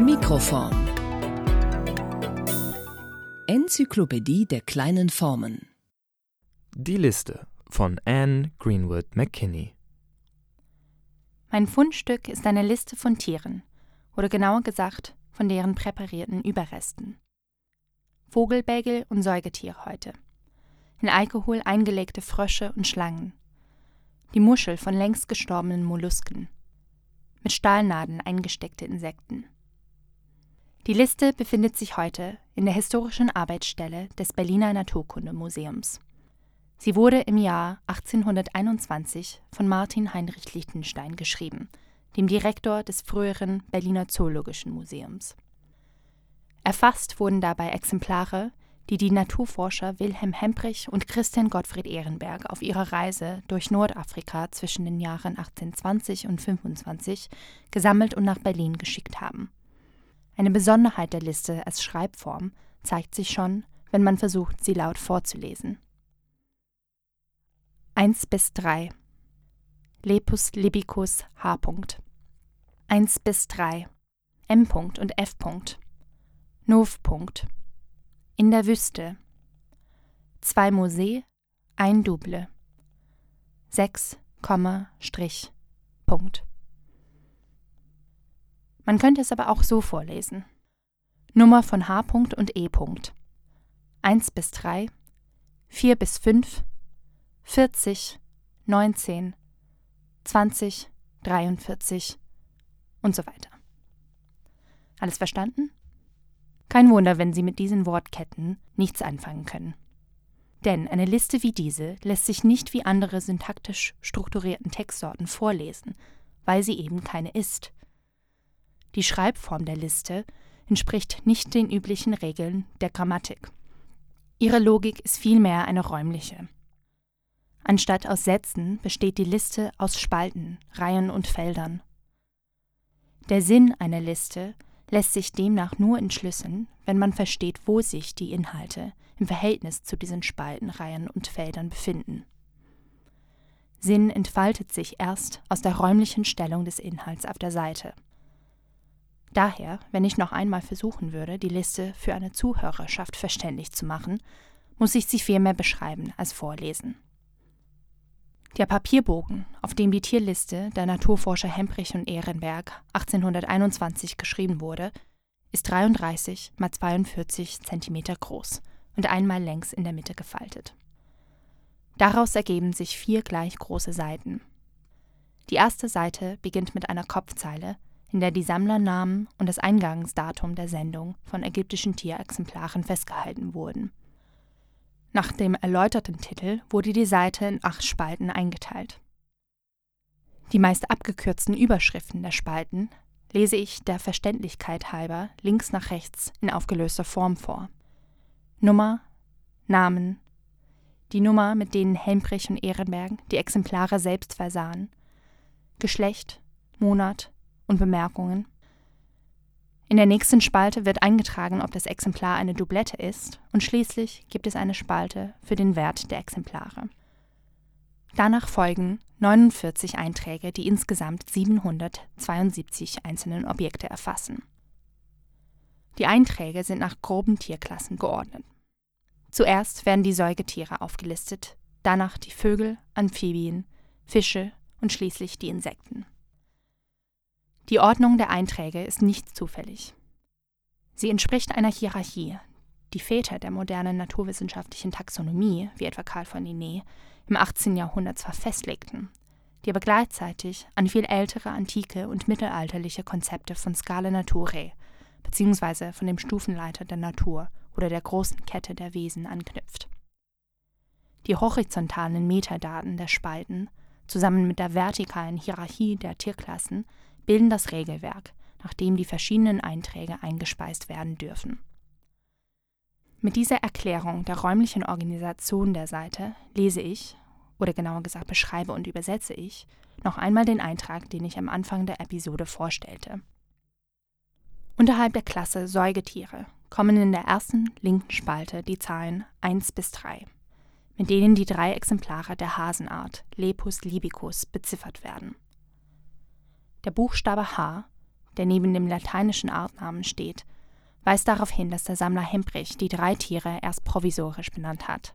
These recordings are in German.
Mikroform Enzyklopädie der kleinen Formen Die Liste von Anne Greenwood McKinney Mein Fundstück ist eine Liste von Tieren, oder genauer gesagt von deren präparierten Überresten. Vogelbägel und Säugetierhäute. In Alkohol eingelegte Frösche und Schlangen. Die Muschel von längst gestorbenen Mollusken. Mit Stahlnadeln eingesteckte Insekten. Die Liste befindet sich heute in der historischen Arbeitsstelle des Berliner Naturkundemuseums. Sie wurde im Jahr 1821 von Martin Heinrich Lichtenstein geschrieben, dem Direktor des früheren Berliner Zoologischen Museums. Erfasst wurden dabei Exemplare, die die Naturforscher Wilhelm Hemprich und Christian Gottfried Ehrenberg auf ihrer Reise durch Nordafrika zwischen den Jahren 1820 und 25 gesammelt und nach Berlin geschickt haben. Eine Besonderheit der Liste als Schreibform zeigt sich schon, wenn man versucht, sie laut vorzulesen. 1 bis 3 Lepus libicus H. 1 bis 3 M. und F. Nov. In der Wüste. Zwei Mosee, ein Double. 6, Strich. Punkt. Man könnte es aber auch so vorlesen. Nummer von H. und E. 1 bis 3, 4 bis 5, 40, 19, 20, 43 und so weiter. Alles verstanden? Kein Wunder, wenn Sie mit diesen Wortketten nichts anfangen können. Denn eine Liste wie diese lässt sich nicht wie andere syntaktisch strukturierten Textsorten vorlesen, weil sie eben keine ist. Die Schreibform der Liste entspricht nicht den üblichen Regeln der Grammatik. Ihre Logik ist vielmehr eine räumliche. Anstatt aus Sätzen besteht die Liste aus Spalten, Reihen und Feldern. Der Sinn einer Liste lässt sich demnach nur entschlüsseln, wenn man versteht, wo sich die Inhalte im Verhältnis zu diesen Spalten, Reihen und Feldern befinden. Sinn entfaltet sich erst aus der räumlichen Stellung des Inhalts auf der Seite. Daher, wenn ich noch einmal versuchen würde, die Liste für eine Zuhörerschaft verständlich zu machen, muss ich sie vielmehr beschreiben als vorlesen. Der Papierbogen, auf dem die Tierliste der Naturforscher Hemprich und Ehrenberg 1821 geschrieben wurde, ist 33 x 42 cm groß und einmal längs in der Mitte gefaltet. Daraus ergeben sich vier gleich große Seiten. Die erste Seite beginnt mit einer Kopfzeile, in der die Sammlernamen und das Eingangsdatum der Sendung von ägyptischen Tierexemplaren festgehalten wurden. Nach dem erläuterten Titel wurde die Seite in acht Spalten eingeteilt. Die meist abgekürzten Überschriften der Spalten lese ich der Verständlichkeit halber links nach rechts in aufgelöster Form vor. Nummer, Namen, die Nummer, mit denen Helmbrich und Ehrenberg die Exemplare selbst versahen, Geschlecht, Monat und Bemerkungen in der nächsten Spalte wird eingetragen, ob das Exemplar eine Doublette ist und schließlich gibt es eine Spalte für den Wert der Exemplare. Danach folgen 49 Einträge, die insgesamt 772 einzelne Objekte erfassen. Die Einträge sind nach groben Tierklassen geordnet. Zuerst werden die Säugetiere aufgelistet, danach die Vögel, Amphibien, Fische und schließlich die Insekten. Die Ordnung der Einträge ist nicht zufällig. Sie entspricht einer Hierarchie, die Väter der modernen naturwissenschaftlichen Taxonomie, wie etwa Karl von Linné, im 18. Jahrhundert zwar festlegten, die aber gleichzeitig an viel ältere antike und mittelalterliche Konzepte von Scala Naturae bzw. von dem Stufenleiter der Natur oder der großen Kette der Wesen anknüpft. Die horizontalen Metadaten der Spalten zusammen mit der vertikalen Hierarchie der Tierklassen bilden das Regelwerk, nach dem die verschiedenen Einträge eingespeist werden dürfen. Mit dieser Erklärung der räumlichen Organisation der Seite lese ich, oder genauer gesagt beschreibe und übersetze ich, noch einmal den Eintrag, den ich am Anfang der Episode vorstellte. Unterhalb der Klasse Säugetiere kommen in der ersten linken Spalte die Zahlen 1 bis 3, mit denen die drei Exemplare der Hasenart Lepus libicus beziffert werden. Der Buchstabe H, der neben dem lateinischen Artnamen steht, weist darauf hin, dass der Sammler Hemprich die drei Tiere erst provisorisch benannt hat.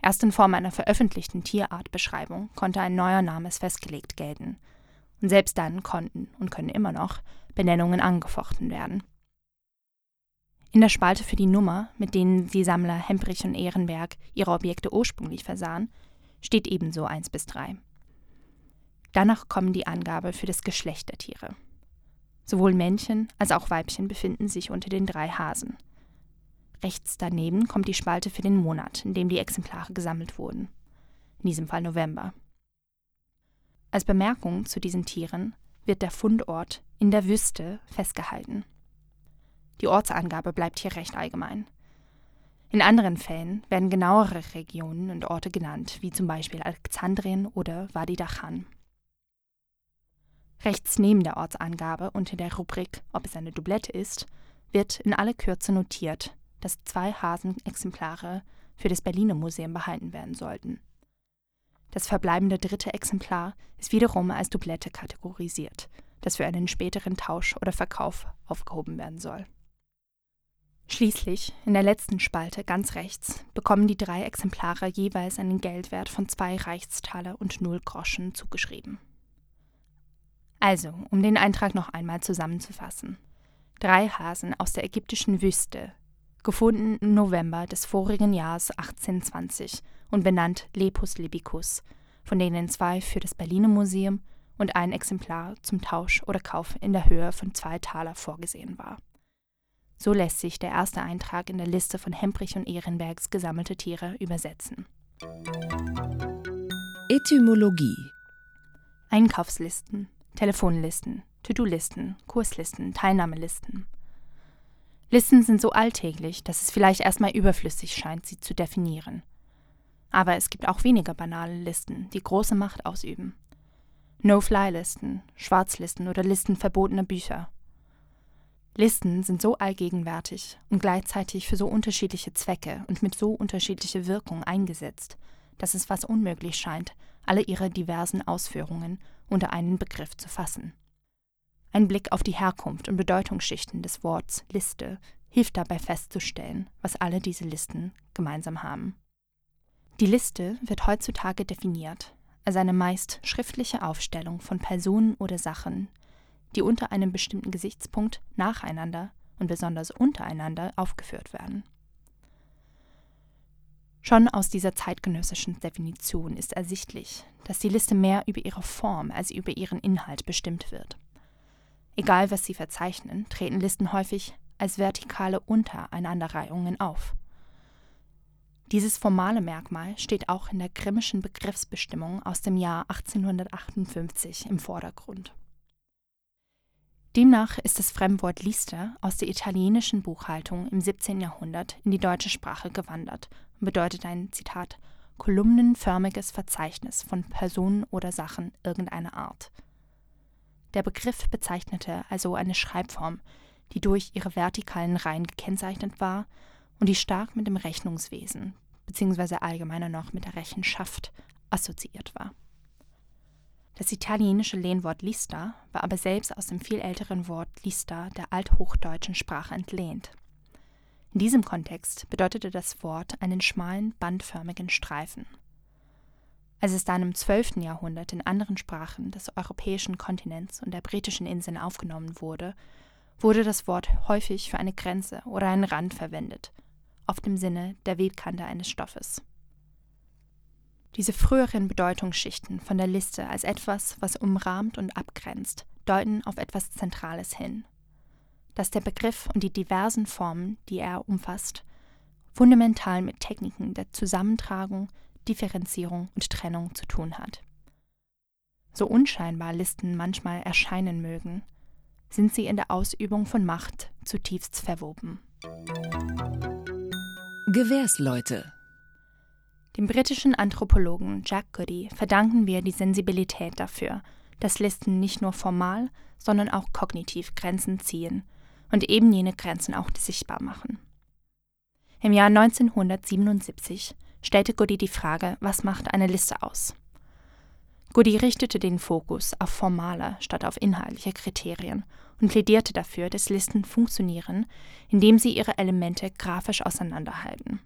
Erst in Form einer veröffentlichten Tierartbeschreibung konnte ein neuer Name festgelegt gelten. Und selbst dann konnten und können immer noch Benennungen angefochten werden. In der Spalte für die Nummer, mit denen die Sammler Hemprich und Ehrenberg ihre Objekte ursprünglich versahen, steht ebenso 1 bis 3. Danach kommen die Angabe für das Geschlecht der Tiere. Sowohl Männchen als auch Weibchen befinden sich unter den drei Hasen. Rechts daneben kommt die Spalte für den Monat, in dem die Exemplare gesammelt wurden. In diesem Fall November. Als Bemerkung zu diesen Tieren wird der Fundort in der Wüste festgehalten. Die Ortsangabe bleibt hier recht allgemein. In anderen Fällen werden genauere Regionen und Orte genannt, wie zum Beispiel Alexandrien oder Wadi Dachan. Rechts neben der Ortsangabe unter der Rubrik, ob es eine Doublette ist, wird in aller Kürze notiert, dass zwei Hasenexemplare für das Berliner Museum behalten werden sollten. Das verbleibende dritte Exemplar ist wiederum als Doublette kategorisiert, das für einen späteren Tausch oder Verkauf aufgehoben werden soll. Schließlich, in der letzten Spalte ganz rechts, bekommen die drei Exemplare jeweils einen Geldwert von zwei Reichstaler und null Groschen zugeschrieben. Also, um den Eintrag noch einmal zusammenzufassen. Drei Hasen aus der ägyptischen Wüste gefunden im November des vorigen Jahres 1820 und benannt Lepus libicus, von denen zwei für das Berliner Museum und ein Exemplar zum Tausch oder Kauf in der Höhe von zwei Taler vorgesehen war. So lässt sich der erste Eintrag in der Liste von Hemprich und Ehrenbergs gesammelte Tiere übersetzen. Etymologie Einkaufslisten, Telefonlisten, To-Do-Listen, Kurslisten, Teilnahmelisten – Listen sind so alltäglich, dass es vielleicht erstmal überflüssig scheint, sie zu definieren. Aber es gibt auch weniger banale Listen, die große Macht ausüben. No-Fly-Listen, Schwarzlisten oder Listen verbotener Bücher. Listen sind so allgegenwärtig und gleichzeitig für so unterschiedliche Zwecke und mit so unterschiedlicher Wirkung eingesetzt, dass es fast unmöglich scheint, alle ihre diversen Ausführungen unter einen Begriff zu fassen. Ein Blick auf die Herkunft und Bedeutungsschichten des Worts Liste hilft dabei festzustellen, was alle diese Listen gemeinsam haben. Die Liste wird heutzutage definiert als eine meist schriftliche Aufstellung von Personen oder Sachen, die unter einem bestimmten Gesichtspunkt nacheinander und besonders untereinander aufgeführt werden. Schon aus dieser zeitgenössischen Definition ist ersichtlich, dass die Liste mehr über ihre Form als über ihren Inhalt bestimmt wird. Egal was sie verzeichnen, treten Listen häufig als vertikale Untereinanderreihungen auf. Dieses formale Merkmal steht auch in der Grimmischen Begriffsbestimmung aus dem Jahr 1858 im Vordergrund. Demnach ist das Fremdwort Lister aus der italienischen Buchhaltung im 17. Jahrhundert in die deutsche Sprache gewandert bedeutet ein Zitat kolumnenförmiges Verzeichnis von Personen oder Sachen irgendeiner Art. Der Begriff bezeichnete also eine Schreibform, die durch ihre vertikalen Reihen gekennzeichnet war und die stark mit dem Rechnungswesen bzw. allgemeiner noch mit der Rechenschaft assoziiert war. Das italienische Lehnwort lista war aber selbst aus dem viel älteren Wort lista der althochdeutschen Sprache entlehnt. In diesem Kontext bedeutete das Wort einen schmalen, bandförmigen Streifen. Als es dann im 12. Jahrhundert in anderen Sprachen des europäischen Kontinents und der britischen Inseln aufgenommen wurde, wurde das Wort häufig für eine Grenze oder einen Rand verwendet, oft im Sinne der Webkante eines Stoffes. Diese früheren Bedeutungsschichten von der Liste als etwas, was umrahmt und abgrenzt, deuten auf etwas Zentrales hin. Dass der Begriff und die diversen Formen, die er umfasst, fundamental mit Techniken der Zusammentragung, Differenzierung und Trennung zu tun hat. So unscheinbar Listen manchmal erscheinen mögen, sind sie in der Ausübung von Macht zutiefst verwoben. Gewährsleute Dem britischen Anthropologen Jack Goody verdanken wir die Sensibilität dafür, dass Listen nicht nur formal, sondern auch kognitiv Grenzen ziehen und eben jene Grenzen auch sichtbar machen. Im Jahr 1977 stellte Goody die Frage, was macht eine Liste aus? Goody richtete den Fokus auf formale statt auf inhaltliche Kriterien und plädierte dafür, dass Listen funktionieren, indem sie ihre Elemente grafisch auseinanderhalten.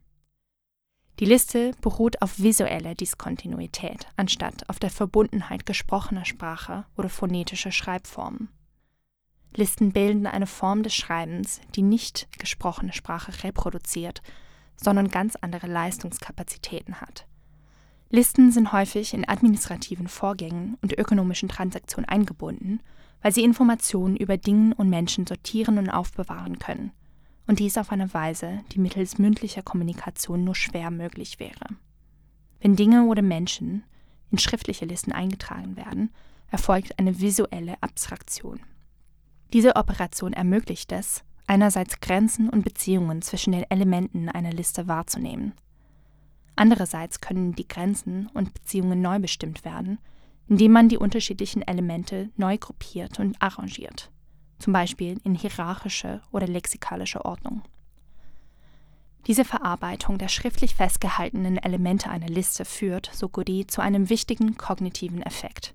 Die Liste beruht auf visueller Diskontinuität anstatt auf der Verbundenheit gesprochener Sprache oder phonetischer Schreibformen. Listen bilden eine Form des Schreibens, die nicht gesprochene Sprache reproduziert, sondern ganz andere Leistungskapazitäten hat. Listen sind häufig in administrativen Vorgängen und ökonomischen Transaktionen eingebunden, weil sie Informationen über Dinge und Menschen sortieren und aufbewahren können – und dies auf eine Weise, die mittels mündlicher Kommunikation nur schwer möglich wäre. Wenn Dinge oder Menschen in schriftliche Listen eingetragen werden, erfolgt eine visuelle Abstraktion. Diese Operation ermöglicht es, einerseits Grenzen und Beziehungen zwischen den Elementen einer Liste wahrzunehmen. Andererseits können die Grenzen und Beziehungen neu bestimmt werden, indem man die unterschiedlichen Elemente neu gruppiert und arrangiert zum Beispiel in hierarchische oder lexikalische Ordnung. Diese Verarbeitung der schriftlich festgehaltenen Elemente einer Liste führt, so Goody, zu einem wichtigen kognitiven Effekt.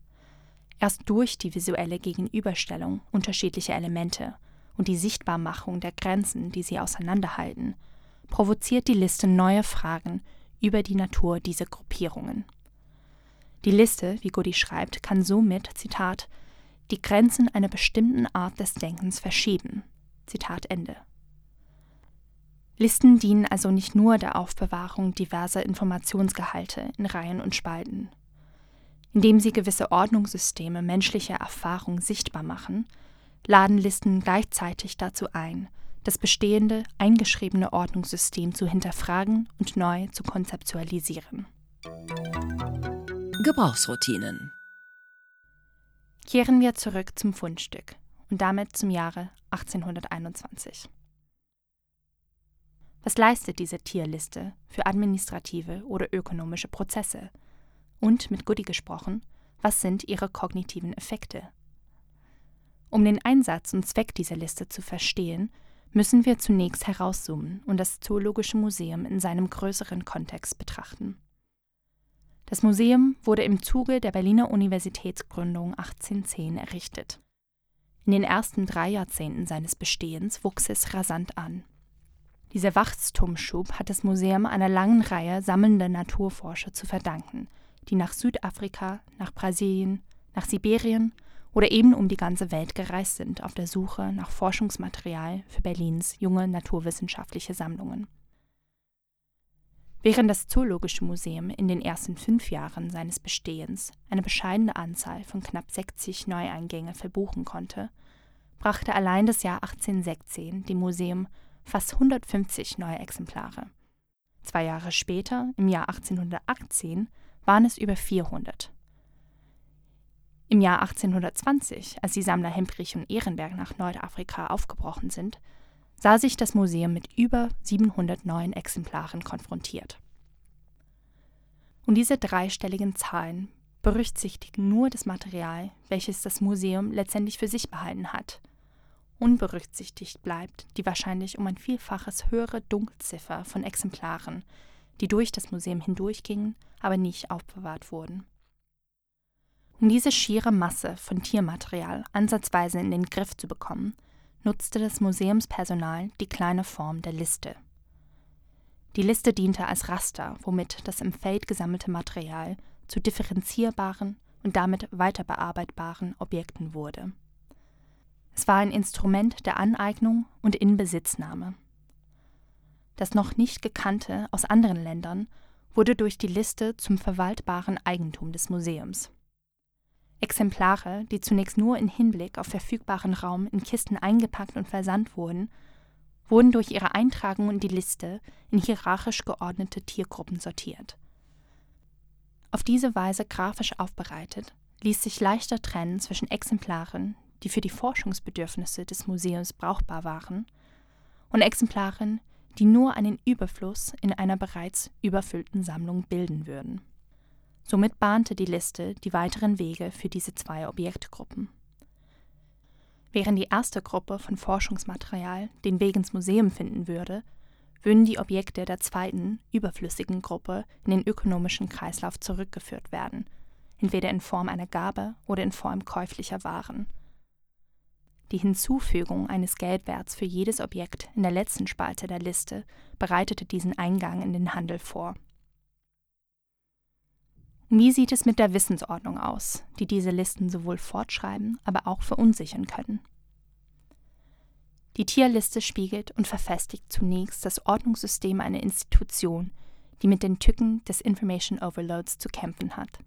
Erst durch die visuelle Gegenüberstellung unterschiedlicher Elemente und die Sichtbarmachung der Grenzen, die sie auseinanderhalten, provoziert die Liste neue Fragen über die Natur dieser Gruppierungen. Die Liste, wie Goody schreibt, kann somit, Zitat, die Grenzen einer bestimmten Art des Denkens verschieben. Zitat Ende. Listen dienen also nicht nur der Aufbewahrung diverser Informationsgehalte in Reihen und Spalten. Indem sie gewisse Ordnungssysteme menschlicher Erfahrung sichtbar machen, laden Listen gleichzeitig dazu ein, das bestehende, eingeschriebene Ordnungssystem zu hinterfragen und neu zu konzeptualisieren. Gebrauchsroutinen Kehren wir zurück zum Fundstück und damit zum Jahre 1821. Was leistet diese Tierliste für administrative oder ökonomische Prozesse? Und mit Goody gesprochen, was sind ihre kognitiven Effekte? Um den Einsatz und Zweck dieser Liste zu verstehen, müssen wir zunächst herauszoomen und das Zoologische Museum in seinem größeren Kontext betrachten. Das Museum wurde im Zuge der Berliner Universitätsgründung 1810 errichtet. In den ersten drei Jahrzehnten seines Bestehens wuchs es rasant an. Dieser Wachstumsschub hat das Museum einer langen Reihe sammelnder Naturforscher zu verdanken, die nach Südafrika, nach Brasilien, nach Sibirien oder eben um die ganze Welt gereist sind auf der Suche nach Forschungsmaterial für Berlins junge naturwissenschaftliche Sammlungen. Während das Zoologische Museum in den ersten fünf Jahren seines Bestehens eine bescheidene Anzahl von knapp 60 Neueingänge verbuchen konnte, brachte allein das Jahr 1816 dem Museum fast 150 neue Exemplare. Zwei Jahre später, im Jahr 1818, waren es über 400. Im Jahr 1820, als die Sammler Hemprich und Ehrenberg nach Nordafrika aufgebrochen sind, sah sich das Museum mit über 700 neuen Exemplaren konfrontiert. Und diese dreistelligen Zahlen berücksichtigen nur das Material, welches das Museum letztendlich für sich behalten hat. Unberücksichtigt bleibt die wahrscheinlich um ein Vielfaches höhere Dunkelziffer von Exemplaren, die durch das Museum hindurchgingen, aber nicht aufbewahrt wurden. Um diese schiere Masse von Tiermaterial ansatzweise in den Griff zu bekommen, nutzte das Museumspersonal die kleine Form der Liste. Die Liste diente als Raster, womit das im Feld gesammelte Material zu differenzierbaren und damit weiterbearbeitbaren Objekten wurde. Es war ein Instrument der Aneignung und Inbesitznahme. Das noch nicht gekannte aus anderen Ländern wurde durch die Liste zum verwaltbaren Eigentum des Museums. Exemplare, die zunächst nur in Hinblick auf verfügbaren Raum in Kisten eingepackt und versandt wurden, wurden durch ihre Eintragung in die Liste in hierarchisch geordnete Tiergruppen sortiert. Auf diese Weise grafisch aufbereitet ließ sich leichter trennen zwischen Exemplaren, die für die Forschungsbedürfnisse des Museums brauchbar waren, und Exemplaren, die nur einen Überfluss in einer bereits überfüllten Sammlung bilden würden. Somit bahnte die Liste die weiteren Wege für diese zwei Objektgruppen. Während die erste Gruppe von Forschungsmaterial den Weg ins Museum finden würde, würden die Objekte der zweiten, überflüssigen Gruppe in den ökonomischen Kreislauf zurückgeführt werden, entweder in Form einer Gabe oder in Form käuflicher Waren. Die Hinzufügung eines Geldwerts für jedes Objekt in der letzten Spalte der Liste bereitete diesen Eingang in den Handel vor. Wie sieht es mit der Wissensordnung aus, die diese Listen sowohl fortschreiben, aber auch verunsichern können? Die Tierliste spiegelt und verfestigt zunächst das Ordnungssystem einer Institution, die mit den Tücken des Information Overloads zu kämpfen hat.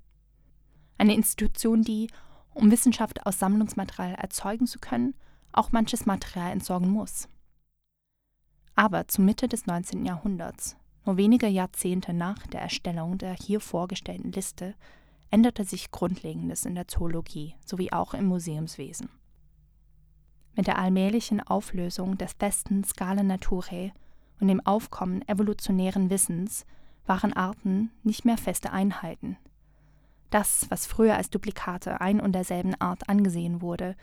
Eine Institution, die, um Wissenschaft aus Sammlungsmaterial erzeugen zu können, auch manches Material entsorgen muss. Aber zur Mitte des 19. Jahrhunderts, nur wenige Jahrzehnte nach der Erstellung der hier vorgestellten Liste, änderte sich Grundlegendes in der Zoologie sowie auch im Museumswesen. Mit der allmählichen Auflösung des festen Scala Naturae und dem Aufkommen evolutionären Wissens waren Arten nicht mehr feste Einheiten. Das, was früher als Duplikate ein und derselben Art angesehen wurde,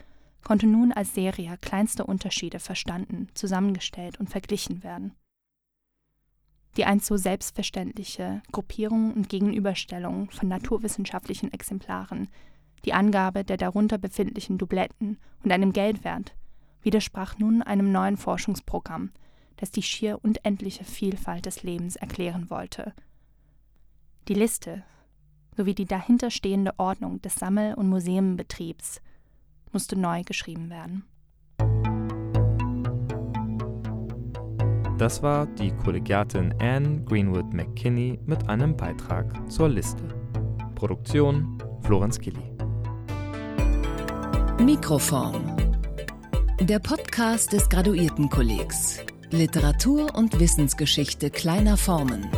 konnte nun als Serie kleinster Unterschiede verstanden, zusammengestellt und verglichen werden. Die einst so selbstverständliche Gruppierung und Gegenüberstellung von naturwissenschaftlichen Exemplaren, die Angabe der darunter befindlichen Dubletten und einem Geldwert widersprach nun einem neuen Forschungsprogramm, das die schier unendliche Vielfalt des Lebens erklären wollte. Die Liste sowie die dahinterstehende Ordnung des Sammel- und Museumenbetriebs musste neu geschrieben werden. Das war die Kollegiatin Anne Greenwood McKinney mit einem Beitrag zur Liste. Produktion Florenz Killy. Mikroform. Der Podcast des Graduiertenkollegs. Literatur und Wissensgeschichte kleiner Formen.